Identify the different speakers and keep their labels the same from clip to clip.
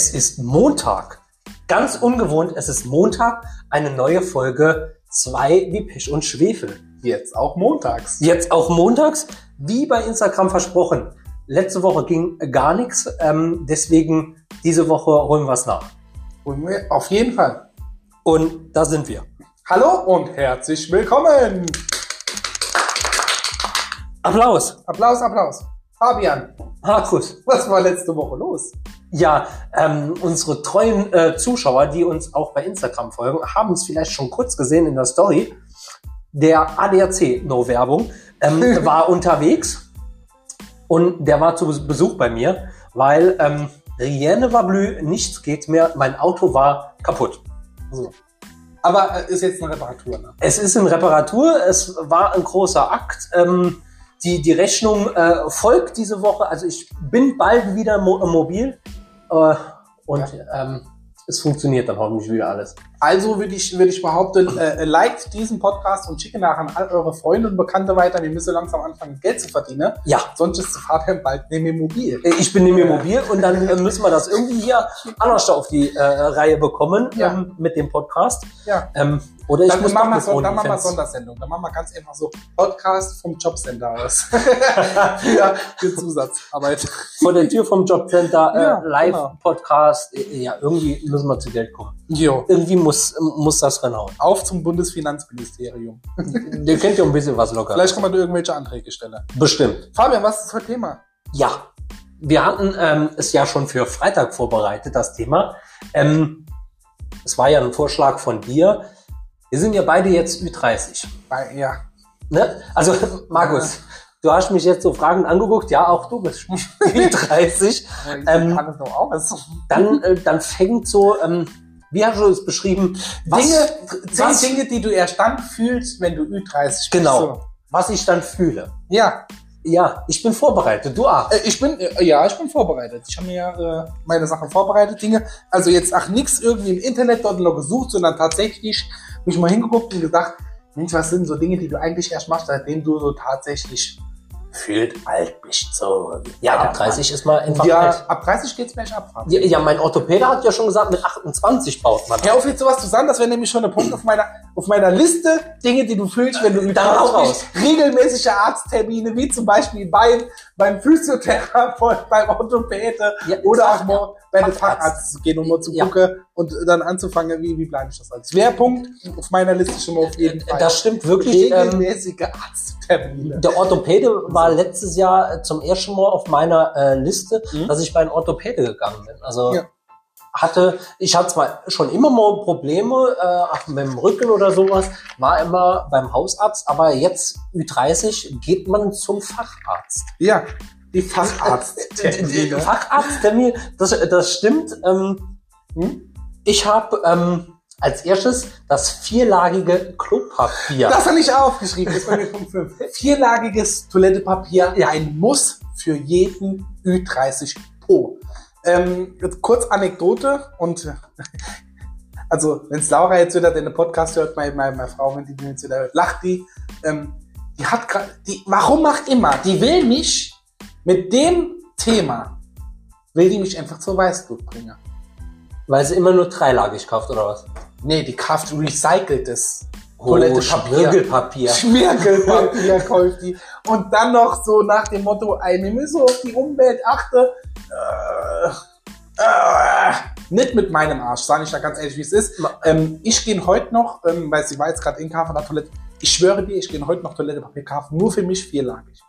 Speaker 1: Es ist Montag. Ganz ungewohnt, es ist Montag, eine neue Folge 2 wie Pech und Schwefel.
Speaker 2: Jetzt auch montags.
Speaker 1: Jetzt auch montags, wie bei Instagram versprochen. Letzte Woche ging gar nichts, ähm, deswegen diese Woche holen wir es nach.
Speaker 2: Holen wir auf jeden Fall.
Speaker 1: Und da sind wir.
Speaker 2: Hallo und herzlich willkommen.
Speaker 1: Applaus.
Speaker 2: Applaus, Applaus. Fabian,
Speaker 1: Markus.
Speaker 2: was war letzte Woche los?
Speaker 1: Ja, ähm, unsere treuen äh, Zuschauer, die uns auch bei Instagram folgen, haben es vielleicht schon kurz gesehen in der Story. Der ADAC, no Werbung, ähm, war unterwegs und der war zu Besuch bei mir, weil ähm, Rien war blü, nichts geht mehr, mein Auto war kaputt. So.
Speaker 2: Aber äh, ist jetzt eine Reparatur, ne?
Speaker 1: Es ist in Reparatur, es war ein großer Akt. Ähm, die, die Rechnung äh, folgt diese Woche, also ich bin bald wieder mo mobil äh, und ähm, es funktioniert dann hoffentlich wieder alles.
Speaker 2: Also würde ich, würde ich behaupten, äh, liked diesen Podcast und schicke nachher an all eure Freunde und Bekannte weiter. Wir müssen langsam anfangen, Geld zu verdienen.
Speaker 1: Ja,
Speaker 2: Sonst ist Fabian bald neben mir mobil.
Speaker 1: äh, ich bin nämlich mobil und dann äh, müssen wir das irgendwie hier anders auf die äh, Reihe bekommen
Speaker 2: Ja.
Speaker 1: ähm, mit dem Podcast.
Speaker 2: Ja.
Speaker 1: Ähm, oder ich
Speaker 2: Dann
Speaker 1: muss
Speaker 2: machen, wir so, dann machen wir. Sondersendung. Dann machen wir ganz einfach so Podcast vom Jobcenter aus. für, für Zusatzarbeit.
Speaker 1: vor der Tür vom Jobcenter, äh,
Speaker 2: Ja, genau.
Speaker 1: Live-Podcast. Äh, ja, irgendwie müssen wir zu Geld kommen.
Speaker 2: Jo.
Speaker 1: Irgendwie muss, muss das reinhauen.
Speaker 2: Auf zum Bundesfinanzministerium.
Speaker 1: Der kennt ja ein bisschen was locker.
Speaker 2: Vielleicht kann man da irgendwelche Anträge stellen.
Speaker 1: Bestimmt.
Speaker 2: Fabian, was ist heute Thema?
Speaker 1: Ja, wir hatten ähm, es ja schon für Freitag vorbereitet, das Thema. Ähm, es war ja ein Vorschlag von dir. Wir sind ja beide jetzt Ü30.
Speaker 2: Bei, ja.
Speaker 1: Ne? Also, Markus, du hast mich jetzt so fragend angeguckt. Ja, auch du bist Ü30. Ähm. Dann, äh, dann fängt so, ähm, wie hast du es beschrieben? Was,
Speaker 2: Dinge,
Speaker 1: was,
Speaker 2: zehn Dinge, die du erst dann fühlst, wenn du Ü30 bist.
Speaker 1: Genau.
Speaker 2: So.
Speaker 1: was ich dann fühle.
Speaker 2: Ja,
Speaker 1: Ja, ich bin vorbereitet. Du auch.
Speaker 2: Äh, Ich bin, äh, ja, ich bin vorbereitet. Ich habe mir äh, meine Sachen vorbereitet, Dinge. Also jetzt ach nichts irgendwie im Internet dort noch gesucht, sondern tatsächlich mich mal hingeguckt und gesagt, Mensch, was sind so Dinge, die du eigentlich erst machst, seitdem du so tatsächlich gefühlt alt bist. So.
Speaker 1: Ja, ab 30 ist mal einfach
Speaker 2: Ja,
Speaker 1: alt.
Speaker 2: ab 30 geht's echt ab.
Speaker 1: Ja, ja, mein Orthopäde hat ja schon gesagt, mit 28 baut man.
Speaker 2: Hör auf jetzt sowas zu sagen, das wäre nämlich schon ein Punkt auf meiner, auf meiner Liste, Dinge, die du fühlst, wenn du
Speaker 1: raus.
Speaker 2: regelmäßige Arzttermine, wie zum Beispiel beim, beim Physiotherapeut, beim Orthopäde
Speaker 1: Ja,
Speaker 2: oder auch mal bei einem
Speaker 1: Facharzt.
Speaker 2: Zu gehen, um mal zu
Speaker 1: Ja.
Speaker 2: gucken und dann anzufangen, wie, wie bleibe ich das als Schwerpunkt auf meiner Liste schon mal auf jeden Fall.
Speaker 1: Das stimmt wirklich. Ähm,
Speaker 2: regelmäßige Arzttermine.
Speaker 1: der Orthopäde war letztes Jahr zum ersten Mal auf meiner äh, Liste,
Speaker 2: Mhm.
Speaker 1: dass ich bei einem Orthopäde gegangen bin. Also
Speaker 2: Ja.
Speaker 1: hatte, ich hatte zwar schon immer mal Probleme äh, auch mit dem Rücken oder sowas, war immer beim Hausarzt, aber jetzt Ü30 geht man zum Facharzt.
Speaker 2: Ja, die
Speaker 1: Äh,
Speaker 2: Facharzttermine.
Speaker 1: Facharzttermin, das, das stimmt. Ähm,
Speaker 2: Hm?
Speaker 1: ich habe ähm, als erstes das vierlagige Klopapier.
Speaker 2: Das habe ich aufgeschrieben, das ist bei mir Punkt 5. Vierlagiges Toilettepapier, ja, ein Muss für jeden Ü30 Po. Ähm, kurz Anekdote und also wenn Laura jetzt wieder den Podcast hört, meine, meine, meine Frau, wenn die den jetzt wieder hört, lacht die. Ähm, die hat gerade, die, warum macht immer? Die will mich mit dem Thema, will die mich einfach zur Weißglut bringen.
Speaker 1: Weil sie immer nur dreilagig kauft, oder was?
Speaker 2: Nee, die kauft recyceltes
Speaker 1: Oh,
Speaker 2: Toilettepapier.
Speaker 1: Schmirgelpapier.
Speaker 2: Schmirgelpapier kauft die. Und dann noch so nach dem Motto, ey, wir müssen auf die Umwelt achten. Äh, äh, nicht mit meinem Arsch, sage ich da ganz ehrlich, wie es ist. Ähm, ich gehe heute noch, ähm, weil sie war jetzt gerade in Kauf der Toilette, ich schwöre dir, ich gehe heute noch Toilettepapier kaufen, nur für mich vierlagig.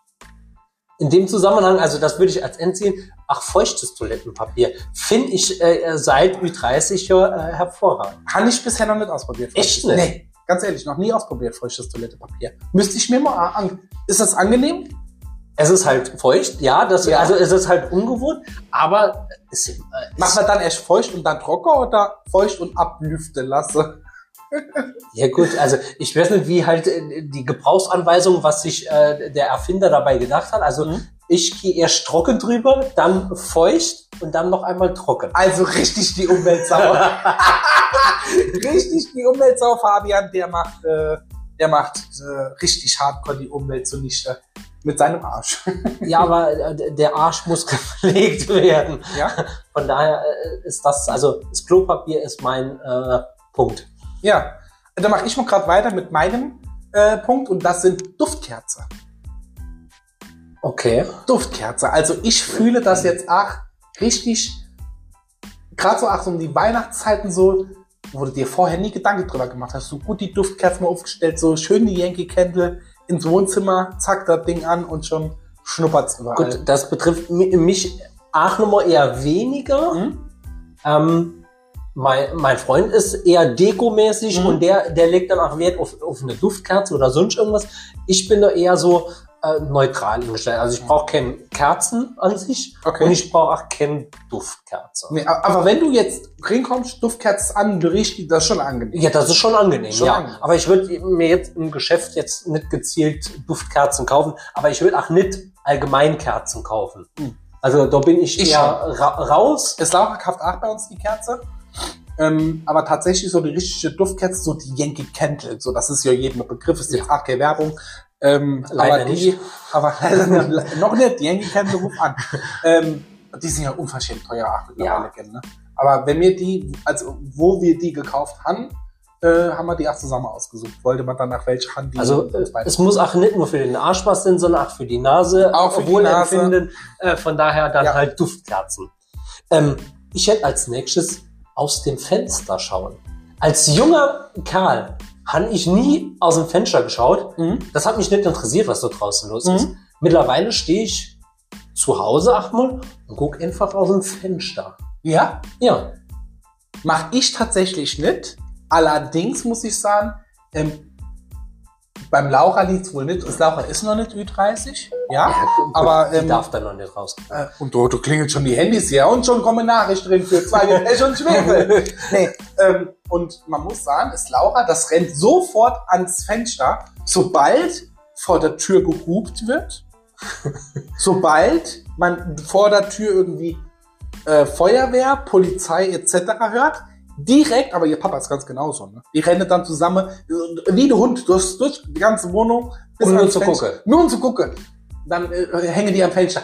Speaker 1: In dem Zusammenhang, also das würde ich als Endziel, ach, feuchtes Toilettenpapier, finde ich äh, seit Ü30 ja, äh, hervorragend.
Speaker 2: Habe ich bisher noch nicht ausprobiert.
Speaker 1: Echt nicht?
Speaker 2: Nee, ganz ehrlich, noch nie ausprobiert, feuchtes Toilettepapier. Müsste ich mir mal an. Ist das angenehm?
Speaker 1: Es ist halt feucht, ja, das,
Speaker 2: Ja.
Speaker 1: also es ist halt ungewohnt, aber es, äh,
Speaker 2: Macht man dann erst feucht und dann trocken oder feucht und ablüften lasse?
Speaker 1: Ja gut, also ich weiß nicht, wie halt äh, die Gebrauchsanweisung, was sich äh, der Erfinder dabei gedacht hat. Also
Speaker 2: Mhm.
Speaker 1: ich gehe erst trocken drüber, dann feucht und dann noch einmal trocken.
Speaker 2: Also richtig die Umweltsau. richtig die Umweltsau, Fabian, der macht, äh, der macht äh, richtig hardcore die Umwelt zunichte. mit seinem Arsch.
Speaker 1: Ja, aber äh, der Arsch muss gepflegt werden.
Speaker 2: Ja?
Speaker 1: Von daher äh, ist das, also das Klopapier ist mein äh, Punkt.
Speaker 2: Ja. Dann mache ich mal gerade weiter mit meinem äh, Punkt und das sind Duftkerze.
Speaker 1: Okay.
Speaker 2: Duftkerze. Also ich fühle das jetzt auch richtig, gerade so auch so um die Weihnachtszeiten so, wo du dir vorher nie Gedanken drüber gemacht hast. So gut die Duftkerzen mal aufgestellt, so schön die Yankee Candle ins Wohnzimmer, zack, das Ding an und schon schnuppert's überall.
Speaker 1: Gut, das betrifft mi- mich auch nochmal eher weniger.
Speaker 2: Mhm.
Speaker 1: Ähm, mein, mein Freund ist eher dekomäßig
Speaker 2: Mhm.
Speaker 1: und der, der legt dann auch Wert auf, auf eine Duftkerze oder sonst irgendwas. Ich bin da eher so äh, neutral eingestellt. Also ich brauche keine Kerzen an sich
Speaker 2: Okay.
Speaker 1: und ich brauche auch keine Duftkerze.
Speaker 2: Nee, aber wenn du jetzt reinkommst, Duftkerzen an, die, das ist schon angenehm.
Speaker 1: Ja, das ist schon angenehm,
Speaker 2: Schon
Speaker 1: ja.
Speaker 2: angenehm.
Speaker 1: Aber ich würde mir jetzt im Geschäft jetzt nicht gezielt Duftkerzen kaufen, aber ich würde auch nicht allgemein Kerzen kaufen.
Speaker 2: Hm.
Speaker 1: Also da bin ich,
Speaker 2: Ich
Speaker 1: eher ra raus.
Speaker 2: Es Laura kauft auch bei uns die Kerze. Ähm, aber tatsächlich so die richtige Duftkerze, so die Yankee Candle, so das ist ja jedem Begriff, ist jetzt auch keine Werbung. Ähm,
Speaker 1: Leider
Speaker 2: aber die,
Speaker 1: nicht.
Speaker 2: aber noch nicht, die Yankee Candle ruf an. Ähm, die sind ja unverschämt teuer, mittlerweile
Speaker 1: Ja.
Speaker 2: kennen, ne? Aber wenn wir die, also wo wir die gekauft haben, äh, haben wir die auch zusammen ausgesucht. Wollte man dann nach welcher Hand die
Speaker 1: Also äh, es muss auch nicht nur für den Arsch was sein, sondern auch für die Nase
Speaker 2: Auch für die
Speaker 1: wohlempfinden. Äh, von daher dann
Speaker 2: Ja.
Speaker 1: halt Duftkerzen. Ähm, ich hätte als nächstes aus dem Fenster schauen. Als junger Kerl habe ich nie aus dem Fenster geschaut.
Speaker 2: Mhm.
Speaker 1: Das hat mich nicht interessiert, was da draußen los
Speaker 2: Mhm.
Speaker 1: ist. Mittlerweile stehe ich zu Hause achtmal und gucke einfach aus dem Fenster.
Speaker 2: Ja,
Speaker 1: Ja,
Speaker 2: Mach ich tatsächlich nicht. Allerdings muss ich sagen, ähm, beim Laura liegt es wohl nicht. Das Laura ist noch nicht Ü30. Ja. Aber,
Speaker 1: die
Speaker 2: ähm,
Speaker 1: darf dann noch nicht raus.
Speaker 2: Äh, und du, du klingelt schon die Handys hier und schon kommen Nachrichten drin für zwei Pech und Schwefel. nee, ähm, und man muss sagen, ist Laura, das rennt sofort ans Fenster, sobald vor der Tür gehupt wird, sobald man vor der Tür irgendwie äh, Feuerwehr, Polizei etc. hört, direkt, aber ihr Papa ist ganz genauso, ne? Die rennen dann zusammen, wie der Hund, durch, durch die ganze Wohnung. bis
Speaker 1: Um nur zu gucken.
Speaker 2: Nur um zu gucken. Dann äh, hängen die am Fenster.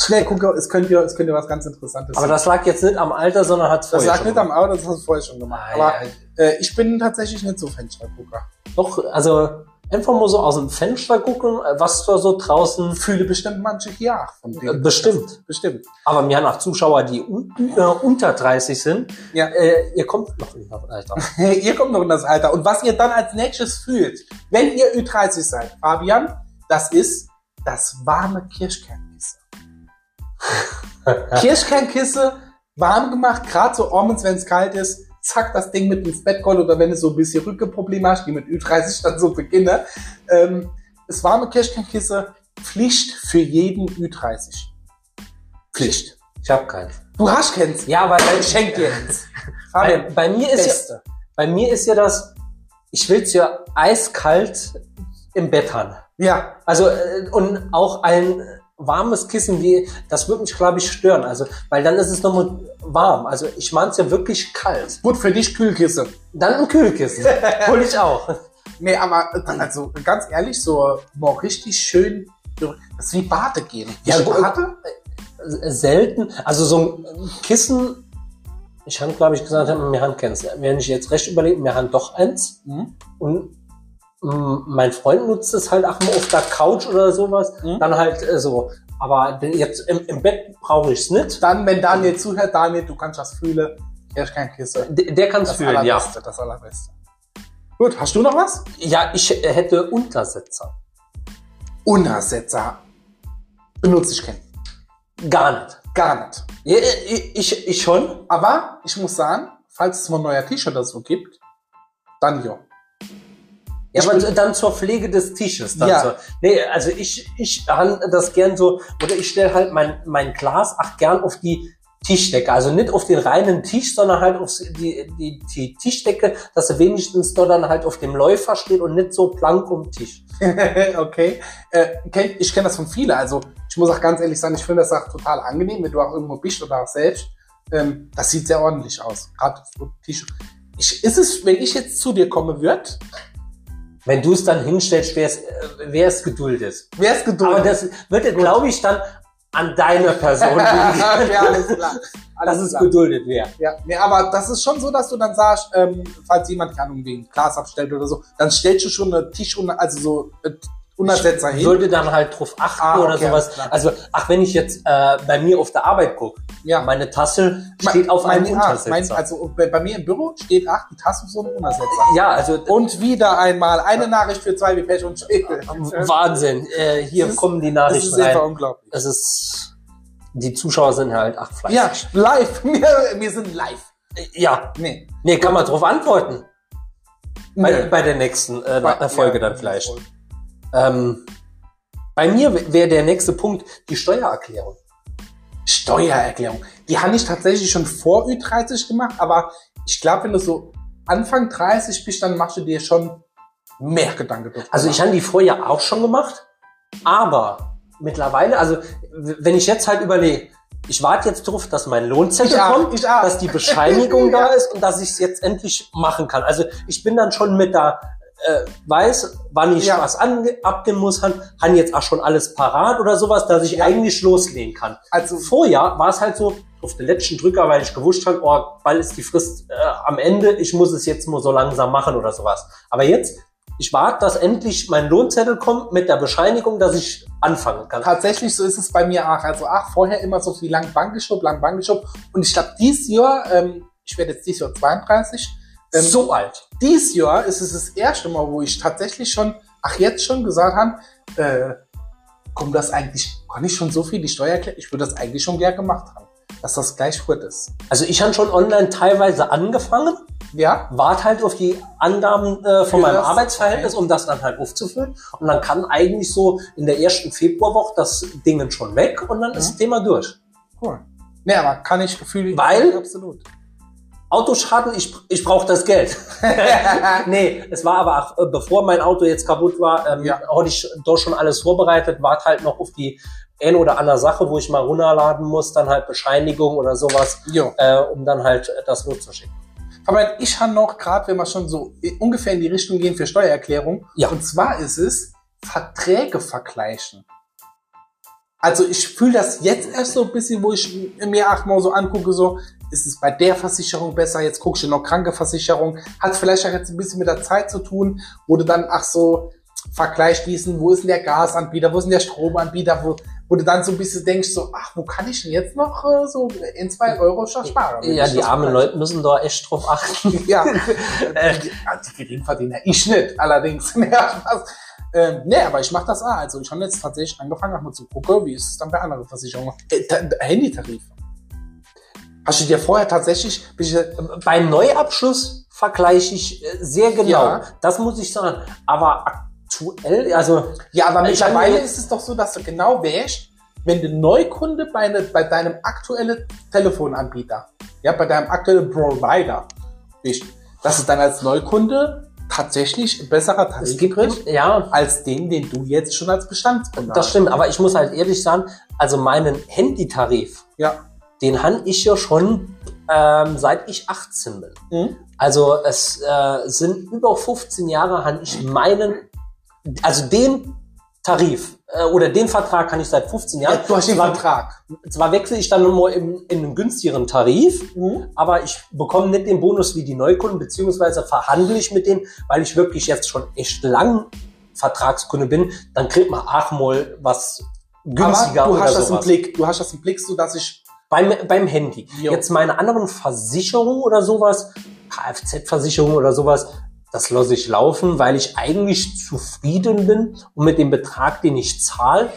Speaker 2: Schnell gucke, es könnte ja, es könnte was ganz Interessantes
Speaker 1: Aber das lag jetzt nicht am Alter, sondern hat
Speaker 2: das
Speaker 1: vorher
Speaker 2: lag
Speaker 1: schon
Speaker 2: nicht am Auto, das hast du vorher schon gemacht.
Speaker 1: Ah,
Speaker 2: Aber
Speaker 1: ja.
Speaker 2: äh, ich bin tatsächlich nicht so Fenstergucker.
Speaker 1: Doch, also einfach mal so aus dem Fenster gucken, äh, was da so draußen.
Speaker 2: Fühle bestimmt manche hier auch von denen.
Speaker 1: bestimmt.
Speaker 2: Bestimmt.
Speaker 1: Aber mir nach Zuschauer, die un äh, unter 30 sind,
Speaker 2: Ja.
Speaker 1: äh, ihr kommt noch in das Alter.
Speaker 2: ihr kommt noch in das Alter. Und was ihr dann als nächstes fühlt, wenn ihr Ü30 seid, Fabian, das ist das warme Kirschkernkissen. Kirschkernkisse, warm gemacht, gerade so abends, wenn es kalt ist, zack, das Ding mit ins Bett kommt oder wenn du so ein bisschen Rückenprobleme hast, die mit Ü30 dann so beginnen. Ähm, das warme Kirschkernkisse, Pflicht für jeden Ü30. Pflicht.
Speaker 1: Ich habe keinen.
Speaker 2: Du hast keins.
Speaker 1: Ja, aber
Speaker 2: Ich schenk dir eins.
Speaker 1: bei, bei mir ist ja,
Speaker 2: Beste.
Speaker 1: bei mir ist ja das, ich will's ja eiskalt im Bett haben.
Speaker 2: Ja,
Speaker 1: Also äh, und auch ein warmes Kissen wie das würde mich glaube ich stören. Also weil dann ist es nochmal warm. Also ich mein's ja wirklich kalt.
Speaker 2: gut für dich Kühlkissen.
Speaker 1: Dann ein Kühlkissen. Hol ich auch.
Speaker 2: Nee, aber also ganz ehrlich, so mal richtig schön, das ist wie Bade gehen.
Speaker 1: Ja,
Speaker 2: Ich
Speaker 1: gut.
Speaker 2: Bade?
Speaker 1: selten. Also so ein Kissen, ich habe, glaube ich, gesagt, wir haben keins. Wenn ich jetzt recht überlege, wir haben doch eins.
Speaker 2: Mhm.
Speaker 1: Und mein Freund nutzt es halt auch mal auf der Couch oder sowas.
Speaker 2: Mhm.
Speaker 1: Dann halt äh, so. Aber jetzt im, im Bett brauche ich es nicht.
Speaker 2: Dann, wenn Daniel zuhört, Daniel, du kannst das fühlen. Er ist kein Kissen.
Speaker 1: Der, der kann es fühlen, ja.
Speaker 2: allerbeste, das allerbeste. Gut, hast du noch was?
Speaker 1: Ja, ich hätte Untersetzer.
Speaker 2: Untersetzer. Benutze ich keinen.
Speaker 1: Gar nicht.
Speaker 2: Gar nicht.
Speaker 1: Ja, ich, ich, ich schon.
Speaker 2: Aber ich muss sagen, falls es mal ein neuer Tisch oder so gibt, dann ja.
Speaker 1: Ja, aber dann zur Pflege des Tisches. Dann
Speaker 2: Ja.
Speaker 1: so. Nee, also ich, ich han das gern so, oder ich stelle halt mein, mein Glas auch gern auf die Tischdecke. Also nicht auf den reinen Tisch, sondern halt auf die, die, die Tischdecke, dass er wenigstens dort dann halt auf dem Läufer steht und nicht so plank um den Tisch.
Speaker 2: okay. Äh, kenn, ich kenne das von vielen. Also ich muss auch ganz ehrlich sagen, ich finde das auch total angenehm, wenn du auch irgendwo bist oder auch selbst. Ähm, das sieht sehr ordentlich aus. Gerade so Tisch. Ich, ist es, wenn ich jetzt zu dir komme, wird,
Speaker 1: Wenn du es dann hinstellst, wer es, äh, wer es geduldet.
Speaker 2: Wer ist
Speaker 1: Aber
Speaker 2: geduldet?
Speaker 1: das wird, glaube ich, dann an deiner Person
Speaker 2: ja, alles klar.
Speaker 1: dass
Speaker 2: Alles
Speaker 1: es
Speaker 2: klar.
Speaker 1: geduldet wäre.
Speaker 2: Ja, nee, aber das ist schon so, dass du dann sagst, ähm, falls jemand Ahnung wegen Glas abstellt oder so, dann stellst du schon eine Tisch also so äh, Untersetzer hin.
Speaker 1: würde dann halt drauf achten
Speaker 2: Ah,
Speaker 1: oder
Speaker 2: okay,
Speaker 1: sowas.
Speaker 2: alles klar.
Speaker 1: Also, ach, wenn ich jetzt äh, bei mir auf der Arbeit gucke,
Speaker 2: ja.
Speaker 1: meine Tasse steht auf
Speaker 2: mein,
Speaker 1: einem
Speaker 2: ah,
Speaker 1: Untersetzer.
Speaker 2: mein, Also bei, bei mir im Büro steht ach, die Tasse auf so einem Untersetzer.
Speaker 1: ja, also
Speaker 2: Und wieder einmal eine Nachricht für zwei wie Pech und Schädel.
Speaker 1: Wahnsinn. Äh, hier
Speaker 2: Das ist-
Speaker 1: kommen die
Speaker 2: Das
Speaker 1: Nachrichten
Speaker 2: ist einfach
Speaker 1: rein.
Speaker 2: unglaublich.
Speaker 1: Es ist, die Zuschauer sind halt ach fleißig.
Speaker 2: Ja, live. Wir, wir sind live.
Speaker 1: ja,
Speaker 2: Nee.
Speaker 1: nee, kann man drauf antworten. Bei,
Speaker 2: Nö.
Speaker 1: bei der nächsten äh,
Speaker 2: Bei-
Speaker 1: Folge
Speaker 2: ja,
Speaker 1: dann vielleicht. Ähm, bei mir wäre der nächste Punkt die Steuererklärung.
Speaker 2: Steuererklärung. Die habe ich tatsächlich schon vor Ü30 gemacht, aber ich glaube, wenn du so Anfang 30 bist, dann machst du dir schon mehr Gedanken drüber.
Speaker 1: Also ich habe die vorher auch schon gemacht, aber mittlerweile, also wenn ich jetzt halt überlege, ich warte jetzt drauf, dass mein Lohnzettel
Speaker 2: auch,
Speaker 1: kommt, dass die Bescheinigung da ist und dass ich es jetzt endlich machen kann. Also ich bin dann schon mit da, äh, weiß, wann ich
Speaker 2: Ja.
Speaker 1: was abgeben muss, han, han jetzt auch schon alles parat oder sowas, dass ich
Speaker 2: Ja.
Speaker 1: eigentlich loslegen kann.
Speaker 2: also
Speaker 1: Vorher war es halt so, auf den letzten Drücker, weil ich gewusst habe, oh, bald ist die Frist äh, am Ende, ich muss es jetzt nur so langsam machen oder sowas. Aber jetzt, ich warte, dass endlich mein Lohnzettel kommt mit der Bescheinigung, dass ich anfangen kann.
Speaker 2: tatsächlich so ist es bei mir auch. Also ach, vorher immer so viel lang Bank geschoben, lang Bank geschoben. Und ich glaube, dieses Jahr, ähm, ich werde jetzt dieses Jahr 32, ähm,
Speaker 1: so alt.
Speaker 2: dieses Jahr ist es das erste Mal, wo ich tatsächlich schon, ach jetzt schon gesagt habe, äh, kommt das eigentlich, kann ich schon so viel die Steuer erklären? Ich würde das eigentlich schon gern gemacht haben, dass das gleich gut ist.
Speaker 1: Also ich habe schon online teilweise angefangen,
Speaker 2: Ja?
Speaker 1: warte halt auf die Angaben äh, von
Speaker 2: Für
Speaker 1: meinem? Arbeitsverhältnis,
Speaker 2: Okay.
Speaker 1: um das dann halt aufzufüllen. Und dann kann eigentlich so in der ersten Februarwoche das Ding schon weg und dann ist
Speaker 2: Mhm.
Speaker 1: das Thema durch.
Speaker 2: Cool. Nee, aber kann ich gefühlt.
Speaker 1: Weil-
Speaker 2: Absolut.
Speaker 1: Autoschaden, ich, ich brauche das Geld. nee, es war aber auch, äh, bevor mein Auto jetzt kaputt war, ähm,
Speaker 2: Ja.
Speaker 1: hatte ich doch schon alles vorbereitet, warte halt noch auf die eine oder andere Sache, wo ich mal runterladen muss, dann halt Bescheinigung oder sowas, äh, um dann halt äh, das loszuschicken.
Speaker 2: Aber ich habe noch, gerade wenn wir schon so ungefähr in die Richtung gehen für Steuererklärung,
Speaker 1: Ja.
Speaker 2: und zwar ist es Verträge vergleichen. Also ich fühle das jetzt erst so ein bisschen, wo ich mir achtmal so angucke, so, ist es bei der Versicherung besser, jetzt guckst du noch Krankenversicherung, hat vielleicht auch jetzt ein bisschen mit der Zeit zu tun, wo du dann, ach so, Vergleich schließen, wo ist denn der Gasanbieter, wo ist denn der Stromanbieter, wo, wo du dann so ein bisschen denkst, so, ach, wo kann ich denn jetzt noch äh, so in zwei Euro schon sparen?
Speaker 1: Ja, die armen
Speaker 2: vergleiche?
Speaker 1: Leute müssen da echt drauf achten.
Speaker 2: Ja, äh, die, die Geringverdiener, ich nicht, allerdings. Ja, Spaß. Ähm, nee, aber ich mache das auch. Also ich habe jetzt tatsächlich angefangen, auch mal zu gucken, wie ist es dann bei anderen Versicherungen. Äh, Ta- Handytarif. Hast du dir vorher tatsächlich, bin ich, äh,
Speaker 1: Beim Neuabschluss vergleiche ich äh, sehr genau.
Speaker 2: Ja.
Speaker 1: Das muss ich sagen. Aber aktuell, also
Speaker 2: ja, aber
Speaker 1: Ich
Speaker 2: mittlerweile ist es doch so, dass du genau weißt, wenn du Neukunde bei, ne, bei deinem aktuellen Telefonanbieter, ja, bei deinem aktuellen Provider bist, dass du dann als Neukunde tatsächlich ein besserer Tarif kriegst,
Speaker 1: ja,
Speaker 2: als den, den du jetzt schon als Bestandskunde
Speaker 1: das stimmt. Aber ich muss halt ehrlich sagen, also meinen Handytarif,
Speaker 2: Ja.
Speaker 1: Den han ich ja schon ähm, seit ich 18 bin.
Speaker 2: Mhm.
Speaker 1: Also es äh, sind über 15 Jahre han ich meinen, also den Tarif äh, oder den Vertrag kann ich seit 15
Speaker 2: Ja,
Speaker 1: Jahren.
Speaker 2: du hast den
Speaker 1: zwar,
Speaker 2: Vertrag.
Speaker 1: zwar wechsle ich dann nur in, in einen günstigeren Tarif,
Speaker 2: Mhm.
Speaker 1: aber ich bekomme nicht den Bonus wie die Neukunden, beziehungsweise verhandle ich mit denen, weil ich wirklich jetzt schon echt lang Vertragskunde bin, dann kriegt man auch mal was günstiger
Speaker 2: Aber du hast das im. Blick. Du hast das im Blick, so dass ich.
Speaker 1: Beim, beim Handy.
Speaker 2: Jo.
Speaker 1: Jetzt meine anderen Versicherungen oder sowas, Kfz-Versicherung oder sowas, das lasse ich laufen, weil ich eigentlich zufrieden bin und mit dem Betrag, den ich zahle,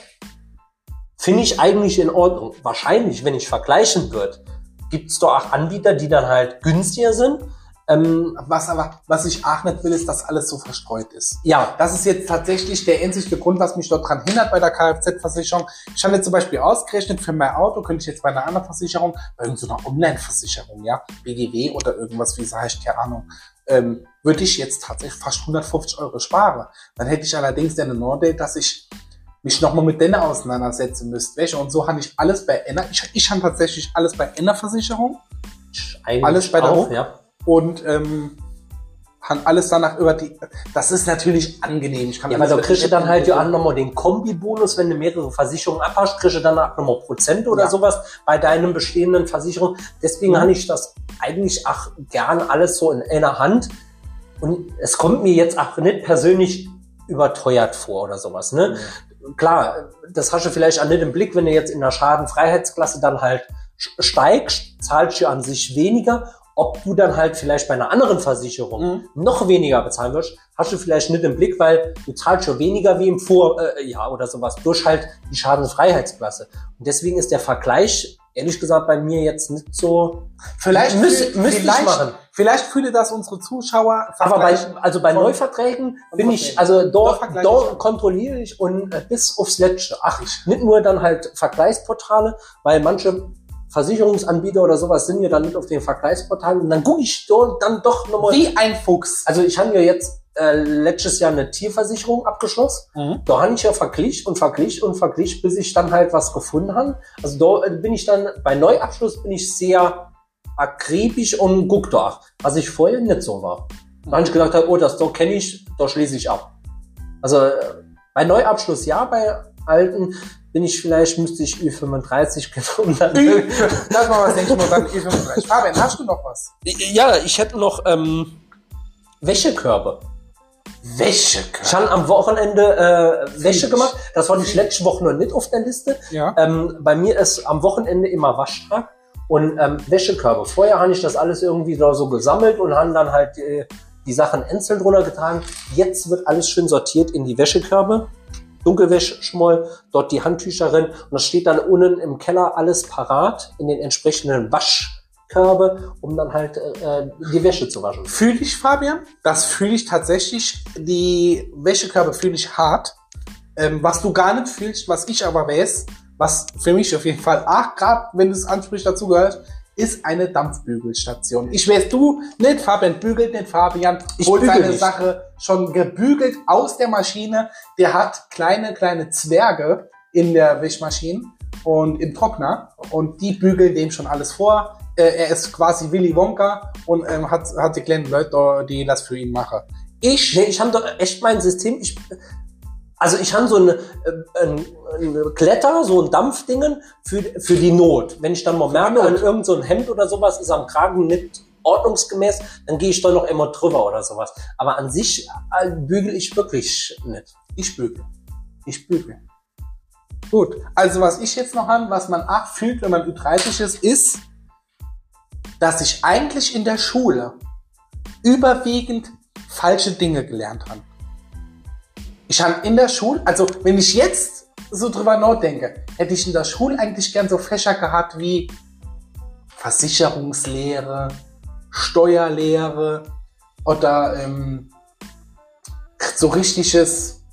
Speaker 1: finde ich eigentlich in Ordnung. Wahrscheinlich, wenn ich vergleichen würde, gibt es doch auch Anbieter, die dann halt günstiger sind. Ähm,
Speaker 2: Was aber, was ich auch nicht will, ist, dass alles so verstreut ist.
Speaker 1: ja,
Speaker 2: Das ist jetzt tatsächlich der einzige Grund, was mich dort dran hindert bei der Kfz-Versicherung. Ich habe jetzt zum Beispiel ausgerechnet, für mein Auto könnte ich jetzt bei einer anderen Versicherung, bei irgendeiner Online-Versicherung, ja, BGW oder irgendwas, wie es heißt, keine Ahnung, ähm, würde ich jetzt tatsächlich fast 150 Euro sparen. Dann hätte ich allerdings den Nordel, dass ich mich nochmal mit denen auseinandersetzen müsste. Du? Und so habe ich alles bei einer, ich, ich habe tatsächlich alles bei einer Versicherung
Speaker 1: eigentlich
Speaker 2: Alles bei der
Speaker 1: auch, ja.
Speaker 2: Und ähm, kann alles danach über die. Das ist natürlich angenehm. Ich kann
Speaker 1: Ja, weil da kriegst du dann halt ja auch nochmal den Kombibonus, wenn du mehrere Versicherungen abhast, kriegst du dann auch nochmal Prozent oder
Speaker 2: Ja.
Speaker 1: sowas bei deinen bestehenden Versicherungen. Deswegen
Speaker 2: Mhm.
Speaker 1: habe ich das eigentlich auch gern alles so in einer Hand. Und es kommt mir jetzt auch nicht persönlich überteuert vor oder sowas. Ne? Klar, das hast du vielleicht auch nicht im Blick, wenn du jetzt in der Schadenfreiheitsklasse dann halt steigst, zahlst du an sich weniger. Ob du dann halt vielleicht bei einer anderen Versicherung
Speaker 2: Mhm.
Speaker 1: noch weniger bezahlen wirst, hast du vielleicht nicht im Blick, weil du zahlst schon weniger wie im Vorjahr oder sowas durch halt die Schadenfreiheitsklasse. Und deswegen ist der Vergleich, ehrlich gesagt, bei mir jetzt nicht so.
Speaker 2: Vielleicht
Speaker 1: Müsste- müsste ich
Speaker 2: vielleicht,
Speaker 1: machen.
Speaker 2: Vielleicht fühle das unsere Zuschauer.
Speaker 1: Aber bei, also bei Neuverträgen bin ich, also
Speaker 2: Da
Speaker 1: dort, dort kontrolliere ich und äh, bis aufs Letzte. Ach, nicht nur dann halt Vergleichsportale, weil manche Versicherungsanbieter oder sowas sind ja dann nicht auf den Vergleichsportalen und dann gucke ich dort dann doch nochmal.
Speaker 2: Wie ein Fuchs.
Speaker 1: Also ich habe ja jetzt äh, letztes Jahr eine Tierversicherung abgeschlossen.
Speaker 2: Mhm.
Speaker 1: Da habe ich ja verglichen und verglichen und verglichen, bis ich dann halt was gefunden habe. Also da äh, bin ich dann, bei Neuabschluss bin ich sehr akribisch und guck da, was ich vorher nicht so war. Da habe ich gedacht, hab, oh, das da kenne ich, da schließe ich ab. Also äh, bei Neuabschluss ja, bei alten bin ich vielleicht, müsste ich Ü35 genommen. Dann
Speaker 2: Das mal was denke ich mal dann E35. Fabian, hast du noch was?
Speaker 1: ja, ich hätte noch ähm, Wäschekörbe.
Speaker 2: Wäsche.
Speaker 1: Ich habe am Wochenende äh, Wäsche gemacht. Das war die letzte Woche noch nicht auf der Liste.
Speaker 2: Ja.
Speaker 1: Ähm, bei mir ist am Wochenende immer Waschtag und ähm, Wäschekörbe. Vorher habe ich das alles irgendwie da so gesammelt und haben dann halt äh, die Sachen einzeln drunter getragen. Jetzt wird alles schön sortiert in die Wäschekörbe. Dunkelwäschschmoll, dort die Handtücher drin und das steht dann unten im Keller alles parat in den entsprechenden Waschkörbe, um dann halt äh, die Wäsche zu waschen.
Speaker 2: Fühle ich, Fabian? Das fühle ich tatsächlich. Die Wäschekörbe fühle ich hart. Ähm, was du gar nicht fühlst, was ich aber weiß, was für mich auf jeden Fall, ach, gerade wenn du es ansprichst, dazu gehört, ist eine Dampfbügelstation. Ich weiß, du nicht, Fabian bügelt nicht, Fabian
Speaker 1: Ich
Speaker 2: holt seine
Speaker 1: nicht.
Speaker 2: Sache schon gebügelt aus der Maschine. Der hat kleine, kleine Zwerge in der Wischmaschine und im Trockner und die bügeln dem schon alles vor. Äh, er ist quasi Willy Wonka und ähm, hat, hat die kleinen Leute, die das für ihn machen. Ich,
Speaker 1: Nee, ich habe doch echt mein System. Ich, also ich habe so eine, äh, ein, ein Kletter, so ein Dampfdingen für, für die Not. Wenn ich dann mal merke, an irgend so ein Hemd oder sowas ist am Kragen nicht ordnungsgemäß, dann gehe ich da noch immer drüber oder sowas. Aber an sich äh, bügel ich wirklich nicht.
Speaker 2: ich bügel. Ich bügel. Gut, also was ich jetzt noch habe, was man auch fühlt, wenn man Ü30 ist, ist, dass ich eigentlich in der Schule überwiegend falsche Dinge gelernt habe. Ich habe in der Schule, also wenn ich jetzt so drüber nachdenke, hätte ich in der Schule eigentlich gern so Fächer gehabt wie Versicherungslehre, Steuerlehre oder ähm, so richtiges,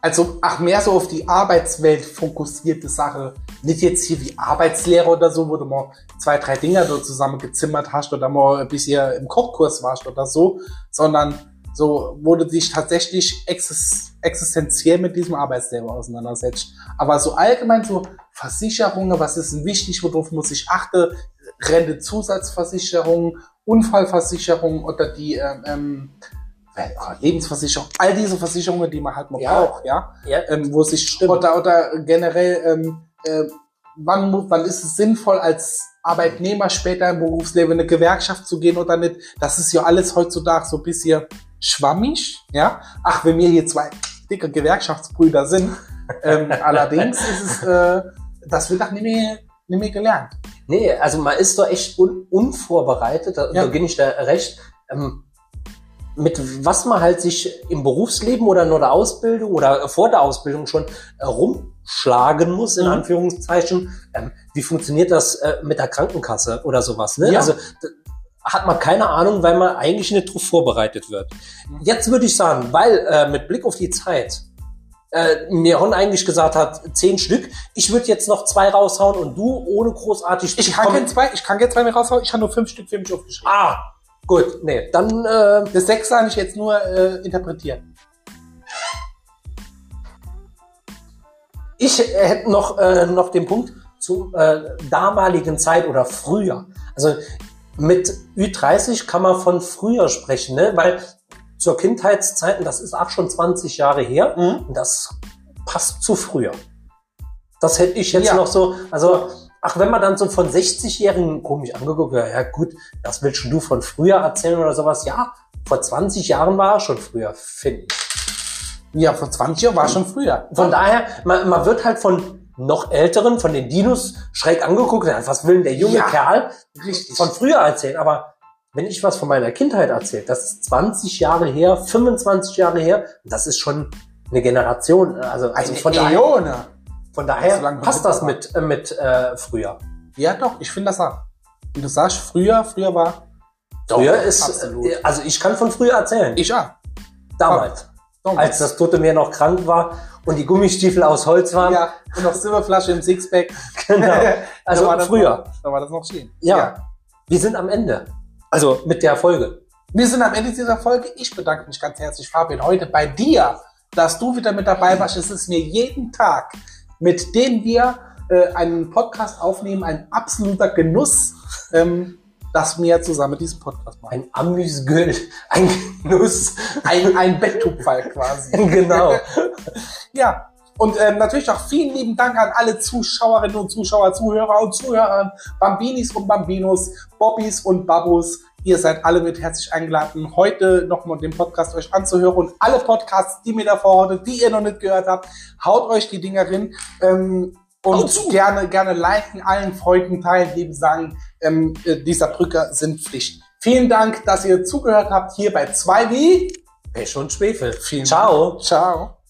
Speaker 2: also ach mehr so auf die Arbeitswelt fokussierte Sache. Nicht jetzt hier wie Arbeitslehre oder so, wo du mal zwei, drei Dinger so zusammengezimmert hast oder mal ein bisschen im Kochkurs warst oder so, sondern so, wo du dich tatsächlich exis existenziell mit diesem Arbeitsleben auseinandersetzt. Aber so allgemein so Versicherungen, was ist denn wichtig, worauf muss ich achten, Rentezusatzversicherung, Unfallversicherung oder die ähm, ähm, äh, Lebensversicherung, all diese Versicherungen, die man halt mal
Speaker 1: Ja.
Speaker 2: braucht, ja,
Speaker 1: Ja,
Speaker 2: ähm, wo sich
Speaker 1: Stimmt.
Speaker 2: oder oder generell ähm, äh, wann wann ist es sinnvoll als Arbeitnehmer später im Berufsleben in eine Gewerkschaft zu gehen oder nicht? Das ist ja alles heutzutage so ein bisschen schwammig, ja. Ach, wenn wir hier zwei dicke Gewerkschaftsbrüder sind, ähm, allerdings ist es, äh, das wird auch nicht mehr, nicht mehr gelernt.
Speaker 1: Nee, also man ist doch echt un unvorbereitet, da,
Speaker 2: Ja.
Speaker 1: da gebe ich da recht. Ähm, mit was man halt sich im Berufsleben oder nur der Ausbildung oder vor der Ausbildung schon äh, rumschlagen muss, in
Speaker 2: Mhm.
Speaker 1: Anführungszeichen. Ähm, wie funktioniert das äh, mit der Krankenkasse oder sowas? Ne?
Speaker 2: Ja.
Speaker 1: Also hat man keine Ahnung, weil man eigentlich nicht darauf vorbereitet wird.
Speaker 2: Mhm.
Speaker 1: Jetzt würde ich sagen, weil äh, mit Blick auf die Zeit äh, mir Ron eigentlich gesagt hat, zehn Stück, ich würde jetzt noch zwei raushauen und du ohne großartig
Speaker 2: Ich kann
Speaker 1: kommen-
Speaker 2: kein zwei, ich kann kein zwei mehr raushauen, ich habe nur fünf Stück für mich aufgeschrieben.
Speaker 1: Ah, gut, nee, dann äh,
Speaker 2: Das sechste habe ich jetzt nur äh, interpretiert.
Speaker 1: ich äh, hätte noch, äh, noch den Punkt zur äh, damaligen Zeit oder früher. Also mit Ü30 kann man von früher sprechen, ne? weil zur Kindheitszeiten, das ist auch schon 20 Jahre her,
Speaker 2: Mhm.
Speaker 1: und das passt zu früher. Das hätte ich jetzt
Speaker 2: Ja.
Speaker 1: noch so, also, ach, wenn man dann so von 60-Jährigen komisch angeguckt, ja, ja gut, das willst du von früher erzählen oder sowas, ja, vor 20 Jahren war er schon früher, finde ich.
Speaker 2: Ja, vor 20 Jahren war schon früher.
Speaker 1: Von daher, man, man wird halt von noch Älteren, von den Dinos schräg angeguckt, ja, was will denn der junge
Speaker 2: Ja.
Speaker 1: Kerl
Speaker 2: Richtig.
Speaker 1: von früher erzählen, aber wenn ich was von meiner Kindheit erzähle, das ist 20 Jahre her, 25 Jahre her, das ist schon eine Generation. Also, also
Speaker 2: Eine
Speaker 1: von daher, von
Speaker 2: So
Speaker 1: daher
Speaker 2: lange
Speaker 1: passt das mit, äh, mit äh, früher.
Speaker 2: Ja, doch, ich finde das auch. Und du sagst, früher, früher war.
Speaker 1: Früher
Speaker 2: Doch,
Speaker 1: ist,
Speaker 2: absolut.
Speaker 1: äh, also ich kann von früher erzählen.
Speaker 2: Ich auch.
Speaker 1: damals, als das Tote Meer noch krank war und die Gummistiefel aus Holz waren.
Speaker 2: Ja, und noch Silberflasche im Sixpack.
Speaker 1: Genau. Also
Speaker 2: Da war das
Speaker 1: früher.
Speaker 2: Noch, da war das noch schön.
Speaker 1: Ja. Wir sind am Ende. Also mit der Folge.
Speaker 2: Wir sind am Ende dieser Folge. Ich bedanke mich ganz herzlich, Fabian, heute bei dir, dass du wieder mit dabei warst. Es ist mir jeden Tag, mit dem wir äh, einen Podcast aufnehmen, ein absoluter Genuss, ähm, dass wir zusammen diesen Podcast machen.
Speaker 1: Ein Amüsgül, ein Genuss.
Speaker 2: Ein, ein Betttupfall quasi.
Speaker 1: genau.
Speaker 2: Ja. Und ähm, natürlich auch vielen lieben Dank an alle Zuschauerinnen und Zuschauer, Zuhörer und Zuhörer, Bambinis und Bambinos, Bobbys und Babus. Ihr seid alle mit herzlich eingeladen, heute nochmal den Podcast euch anzuhören und alle Podcasts, die mir davor heute, die ihr noch nicht gehört habt, haut euch die Dinger rein. Ähm, und
Speaker 1: zu.
Speaker 2: gerne, gerne liken, allen Freunden teilen, lieben sagen, ähm, äh, dieser Drücker sind Pflicht. Vielen Dank, dass ihr zugehört habt hier bei 2 wie.
Speaker 1: Pech und Schwefel.
Speaker 2: Vielen
Speaker 1: Ciao.
Speaker 2: Dank. Ciao.